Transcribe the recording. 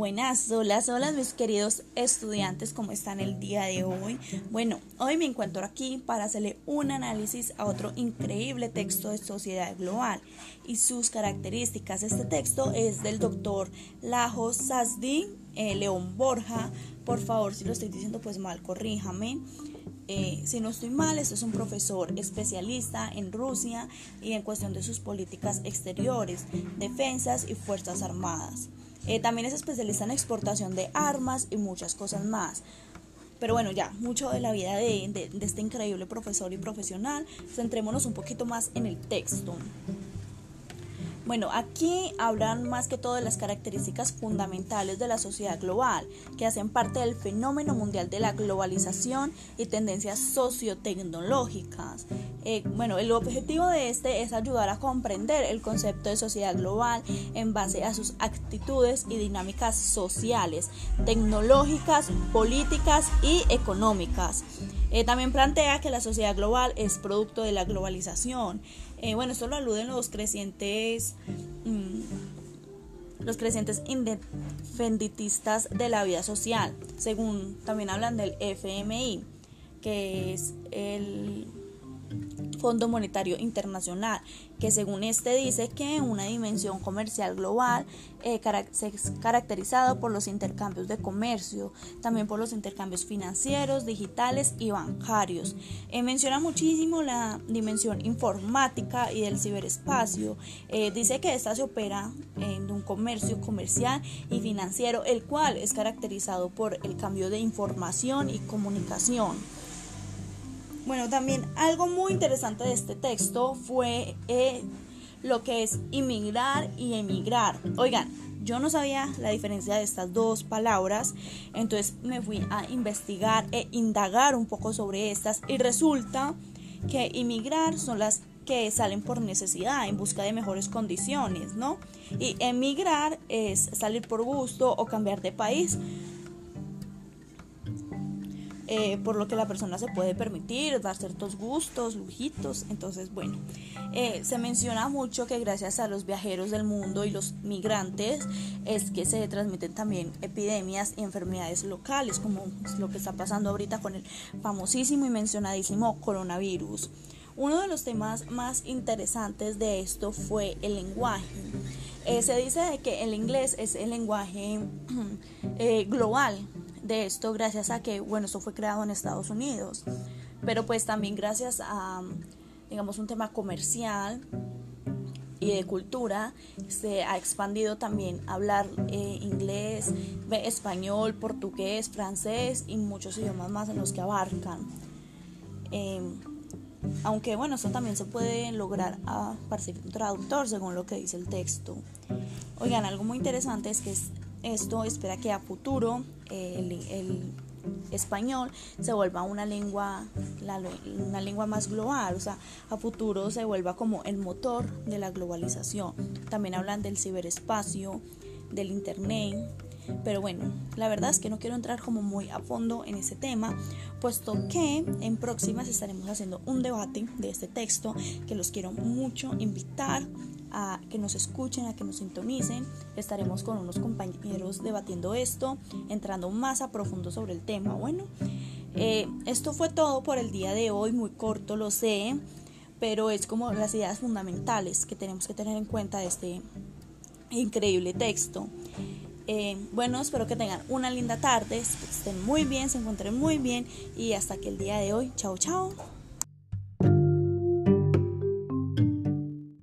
Buenas, hola, hola mis queridos estudiantes, ¿cómo están el día de hoy? Bueno, hoy me encuentro aquí para hacerle un análisis a otro increíble texto de sociedad global y sus características. Este texto es del doctor Lajos Sasdi, eh, León Borja. Por favor, si lo estoy diciendo pues mal, corríjame. Eh, si no estoy mal, este es un profesor especialista en Rusia y en cuestión de sus políticas exteriores, defensas y fuerzas armadas. Eh, también es especialista en exportación de armas y muchas cosas más. Pero bueno, ya, mucho de la vida de, de este increíble profesor y profesional. Centrémonos un poquito más en el texto. Bueno, aquí hablan más que todo de las características fundamentales de la sociedad global, que hacen parte del fenómeno mundial de la globalización y tendencias sociotecnológicas. Eh, bueno, el objetivo de este es ayudar a comprender el concepto de sociedad global en base a sus actitudes y dinámicas sociales, tecnológicas, políticas y económicas. Eh, también plantea que la sociedad global es producto de la globalización. Eh, bueno, esto lo aluden los crecientes, mm, los crecientes independentistas de la vida social, según también hablan del FMI, que es el Fondo Monetario Internacional, que según este dice que una dimensión comercial global eh, es caracterizado por los intercambios de comercio, también por los intercambios financieros, digitales y bancarios. Eh, menciona muchísimo la dimensión informática y del ciberespacio. Eh, dice que esta se opera en un comercio comercial y financiero, el cual es caracterizado por el cambio de información y comunicación. Bueno, también algo muy interesante de este texto fue eh, lo que es inmigrar y emigrar. Oigan, yo no sabía la diferencia de estas dos palabras, entonces me fui a investigar e indagar un poco sobre estas y resulta que inmigrar son las que salen por necesidad, en busca de mejores condiciones, ¿no? Y emigrar es salir por gusto o cambiar de país eh, por lo que la persona se puede permitir, dar ciertos gustos, lujitos. Entonces, bueno, eh, se menciona mucho que gracias a los viajeros del mundo y los migrantes es que se transmiten también epidemias y enfermedades locales, como lo que está pasando ahorita con el famosísimo y mencionadísimo coronavirus. Uno de los temas más interesantes de esto fue el lenguaje. Eh, se dice que el inglés es el lenguaje global, de esto gracias a que, bueno, esto fue creado en Estados Unidos, pero pues también gracias a, digamos, un tema comercial y de cultura, se ha expandido también hablar eh, inglés, español, portugués, francés y muchos idiomas más en los que abarcan. Em, aunque bueno, esto también se puede lograr a partir de un traductor según lo que dice el texto. Oigan, algo muy interesante es que esto espera que a futuro el, español se vuelva una lengua, una lengua más global, o sea, a futuro se vuelva como el motor de la globalización. También hablan del ciberespacio, del internet, pero bueno, la verdad es que no quiero entrar como muy a fondo en ese tema, puesto que en próximas estaremos haciendo un debate de este texto que los quiero mucho invitar a que nos escuchen, a que nos sintonicen. Estaremos con unos compañeros debatiendo esto, entrando más a profundo sobre el tema. Bueno, eh, esto fue todo por el día de hoy, muy corto, lo sé, pero es como las ideas fundamentales que tenemos que tener en cuenta de este increíble texto. Eh, bueno, espero que tengan una linda tarde, estén muy bien, se encuentren muy bien y hasta que el día de hoy, chao, chao.